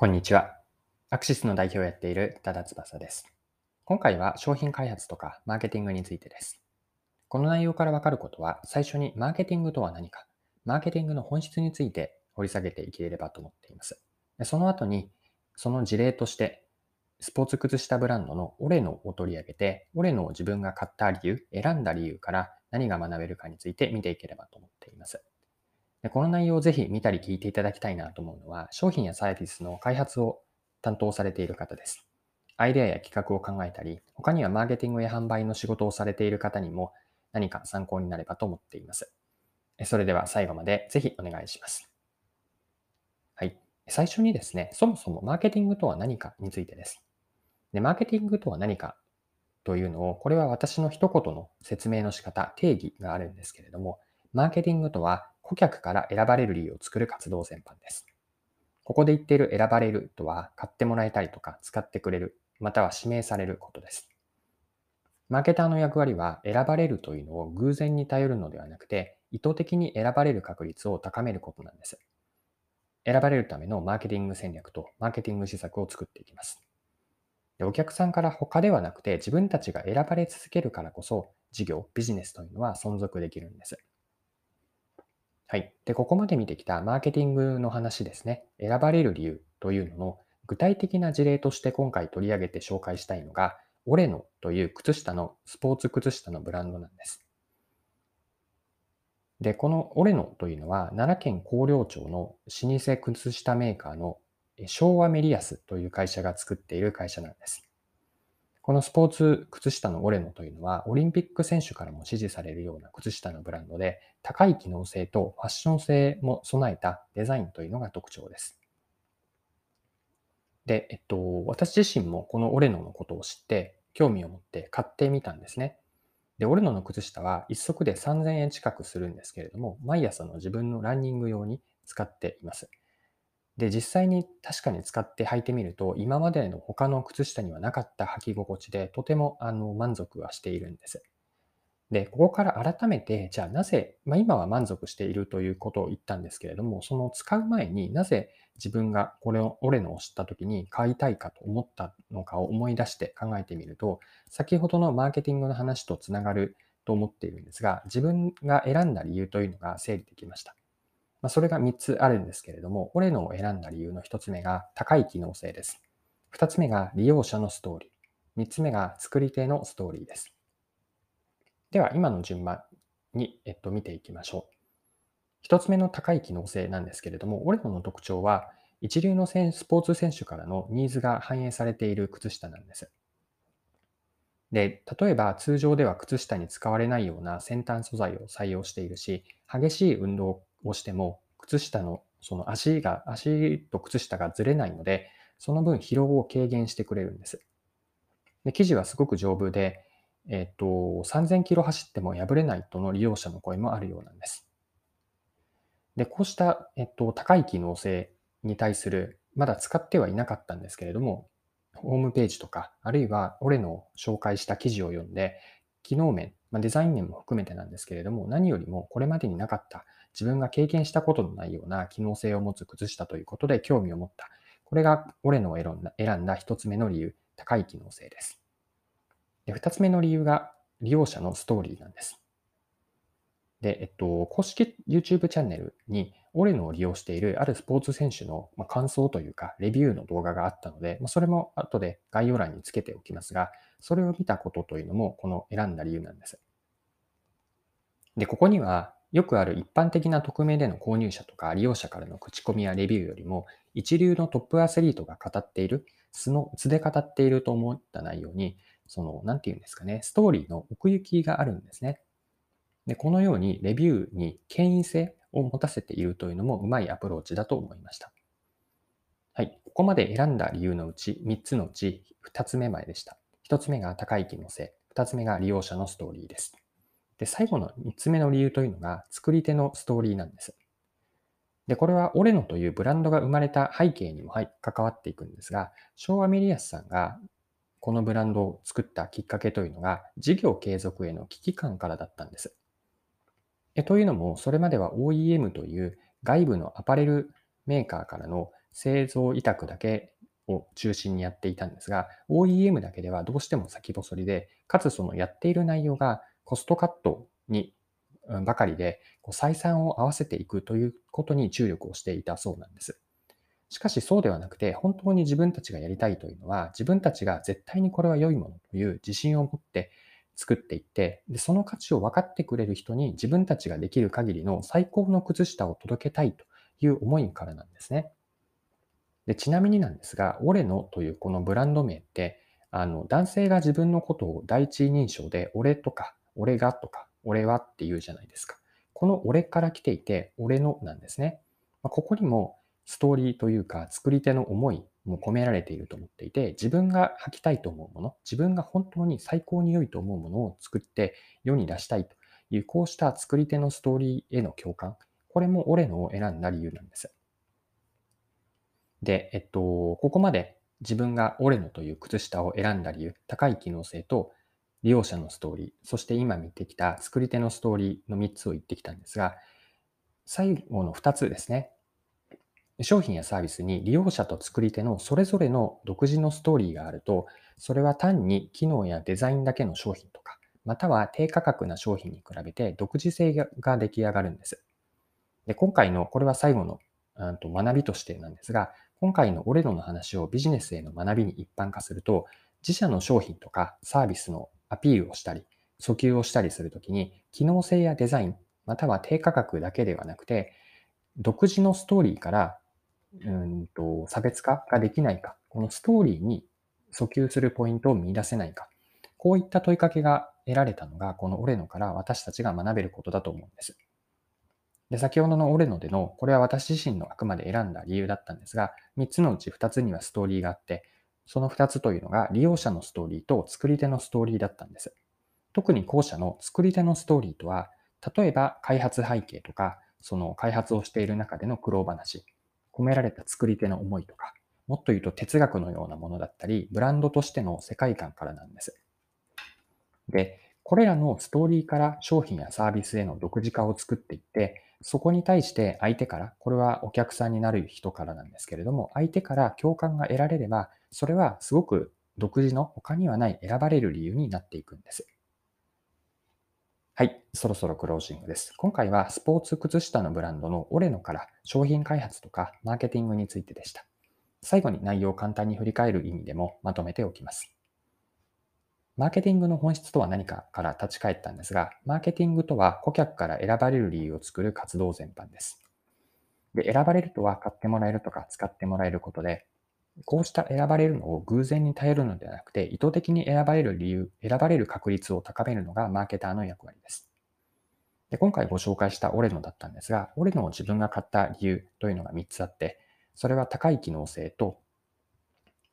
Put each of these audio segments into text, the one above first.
こんにちは。アクシスの代表をやっている多田翼です。今回は商品開発とかマーケティングについてです。この内容からわかることは、最初にマーケティングとは何か、マーケティングの本質について掘り下げていければと思っています。その後に、その事例として、スポーツ靴下ブランドのオレノを取り上げて、オレノを自分が買った理由、選んだ理由から何が学べるかについて見ていければと思っています。でこの内容をぜひ見たり聞いていただきたいなと思うのは、商品やサービスの開発を担当されている方です。アイデアや企画を考えたり、他にはマーケティングや販売の仕事をされている方にも何か参考になればと思っています。それでは最後までぜひお願いします。はい。最初にですね、そもそもマーケティングとは何かについてです。でマーケティングとは何かというのを、これは私の一言の説明の仕方、定義があるんですけれども、マーケティングとは顧客から選ばれる理由を作る活動全般です。ここで言っている選ばれるとは、買ってもらえたりとか使ってくれる、または指名されることです。マーケターの役割は選ばれるというのを偶然に頼るのではなくて、意図的に選ばれる確率を高めることなんです。選ばれるためのマーケティング戦略とマーケティング施策を作っていきます。でお客さんから他ではなくて自分たちが選ばれ続けるからこそ事業、ビジネスというのは存続できるんです。はい。で、ここまで見てきたマーケティングの話ですね。選ばれる理由というのの具体的な事例として今回取り上げて紹介したいのが、オレノという靴下の、スポーツ靴下のブランドなんです。で、このオレノというのは、奈良県広陵町の老舗靴下メーカーの昭和メリアスという会社が作っている会社なんです。このスポーツ靴下のオレノというのは、オリンピック選手からも支持されるような靴下のブランドで、高い機能性とファッション性も備えたデザインというのが特徴です。で、えっと、私自身もこのオレノのことを知って、興味を持って買ってみたんですね。で、オレノの靴下は1足で3000円近くするんですけれども、毎朝の自分のランニング用に使っています。で、実際に確かに使って履いてみると、今までの他の靴下にはなかった履き心地で、とてもあの満足はしているんです。で、ここから改めて、じゃあなぜ、まあ、今は満足しているということを言ったんですけれども、その使う前になぜ自分がこれを、俺のを知った時に買いたいかと思ったのかを思い出して考えてみると、先ほどのマーケティングの話とつながると思っているんですが、自分が選んだ理由というのが整理できました。まあ、それが3つあるんですけれども、オレノを選んだ理由の1つ目が高い機能性です。2つ目が利用者のストーリー。3つ目が作り手のストーリーです。では、今の順番に、えっと、見ていきましょう。1つ目の高い機能性なんですけれども、オレノの特徴は、一流のスポーツ選手からのニーズが反映されている靴下なんです。で、例えば通常では靴下に使われないような先端素材を採用しているし、激しい運動をしても、靴下のその足が、足と靴下がずれないので、その分疲労を軽減してくれるんです。で生地はすごく丈夫で、えっ、と、3000キロ走っても破れないとの利用者の声もあるようなんです。で、こうした、えっと、高い機能性に対する、まだ使ってはいなかったんですけれども、ホームページとか、あるいは俺の紹介した記事を読んで、機能面、まあ、デザイン面も含めてなんですけれども、何よりもこれまでになかった自分が経験したことのないような機能性を持つ靴下ということで興味を持った。これが俺の選んだ一つ目の理由、高い機能性です。で二つ目の理由が利用者のストーリーなんです。で、えっと、公式 YouTube チャンネルに、オレノを利用しているあるスポーツ選手の感想というか、レビューの動画があったので、それも後で概要欄につけておきますが、それを見たことというのも、この選んだ理由なんです。で、ここには、よくある一般的な匿名での購入者とか利用者からの口コミやレビューよりも、一流のトップアスリートが語っている、素の、素で語っていると思った内容に、その、なんていうんですかね、ストーリーの奥行きがあるんですね。で、このようにレビューに権威性を持たせているというのもうまいアプローチだと思いました。はい。ここまで選んだ理由のうち、3つのうち2つ目前でした。1つ目が高い機能性、2つ目が利用者のストーリーです。で、最後の3つ目の理由というのが、作り手のストーリーなんです。で、これはオレノというブランドが生まれた背景にも関わっていくんですが、昭和メリアスさんがこのブランドを作ったきっかけというのが、事業継続への危機感からだったんです。えというのも、それまでは OEM という外部のアパレルメーカーからの製造委託だけを中心にやっていたんですが、OEM だけではどうしても先細りで、かつそのやっている内容がコストカットにばかりで、採算を合わせていくということに注力をしていたそうなんです。しかしそうではなくて、本当に自分たちがやりたいというのは、自分たちが絶対にこれは良いものという自信を持って作っていって、でその価値を分かってくれる人に自分たちができる限りの最高の靴下を届けたいという思いからなんですね。でちなみになんですが、オレノというこのブランド名って、あの男性が自分のことを第一認証で、俺とか、俺がとか、俺はって言うじゃないですか。この俺から来ていて、俺のなんですね。まここにもストーリーというか、作り手の思いも込められていると思っていて、自分が履きたいと思うもの、自分が本当に最高に良いと思うものを作って世に出したいという、こうした作り手のストーリーへの共感、これも俺のを選んだ理由なんです。で、えっと、ここまで自分がオレノという靴下を選んだ理由、高い機能性と利用者のストーリー、そして今見てきた作り手のストーリーの3つを言ってきたんですが、最後の2つですね。商品やサービスに利用者と作り手のそれぞれの独自のストーリーがあると、それは単に機能やデザインだけの商品とか、または低価格な商品に比べて独自性が出来上がるんです。で今回の、これは最後のと学びとしてなんですが、今回のオレロの話をビジネスへの学びに一般化すると、自社の商品とかサービスのアピールをしたり、訴求をしたりするときに、機能性やデザイン、または低価格だけではなくて、独自のストーリーからうんと差別化ができないか、このストーリーに訴求するポイントを見出せないか、こういった問いかけが得られたのが、このオレノから私たちが学べることだと思うんです。で、先ほどのオレノでの、これは私自身のあくまで選んだ理由だったんですが、3つのうち2つにはストーリーがあって、その2つというのが利用者のストーリーと作り手のストーリーだったんです。特に後者の作り手のストーリーとは、例えば開発背景とか、その開発をしている中での苦労話、込められた作り手の思いとか、もっと言うと哲学のようなものだったり、ブランドとしての世界観からなんです。で、これらのストーリーから商品やサービスへの独自化を作っていって、そこに対して相手から、これはお客さんになる人からなんですけれども、相手から共感が得られれば、それはすごく独自の他にはない選ばれる理由になっていくんです。はい、そろそろクロージングです。今回はスポーツ靴下のブランドのオレノから商品開発とかマーケティングについてでした。最後に内容を簡単に振り返る意味でもまとめておきます。マーケティングの本質とは何かから立ち返ったんですが、マーケティングとは顧客から選ばれる理由を作る活動全般です。で、選ばれるとは買ってもらえるとか使ってもらえることで、こうした選ばれるのを偶然に頼るのではなくて、意図的に選ばれる理由、選ばれる確率を高めるのがマーケターの役割です。で今回ご紹介したオレノだったんですが、オレノを自分が買った理由というのが3つあって、それは高い機能性と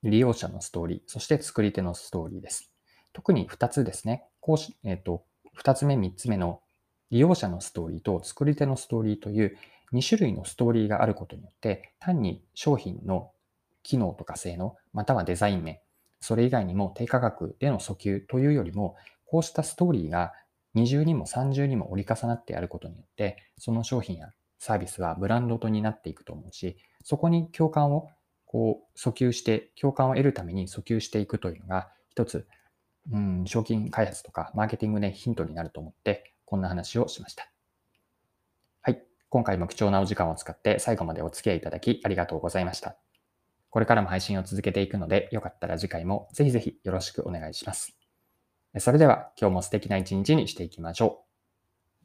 利用者のストーリー、そして作り手のストーリーです。特に2つですね。こうしえっ、ー、と、2つ目、3つ目の利用者のストーリーと作り手のストーリーという2種類のストーリーがあることによって、単に商品の機能とか性能、またはデザイン面、それ以外にも低価格での訴求というよりも、こうしたストーリーが二重にも三重にも折り重なってやることによって、その商品やサービスはブランドとになっていくと思うし、そこに共感をこう訴求して、共感を得るために訴求していくというのが、一つうん、商品開発とかマーケティングでヒントになると思って、こんな話をしました。はい。今回も貴重なお時間を使って最後までお付き合いいただきありがとうございました。これからも配信を続けていくので、よかったら次回もぜひぜひよろしくお願いします。それでは今日も素敵な一日にしていきましょう。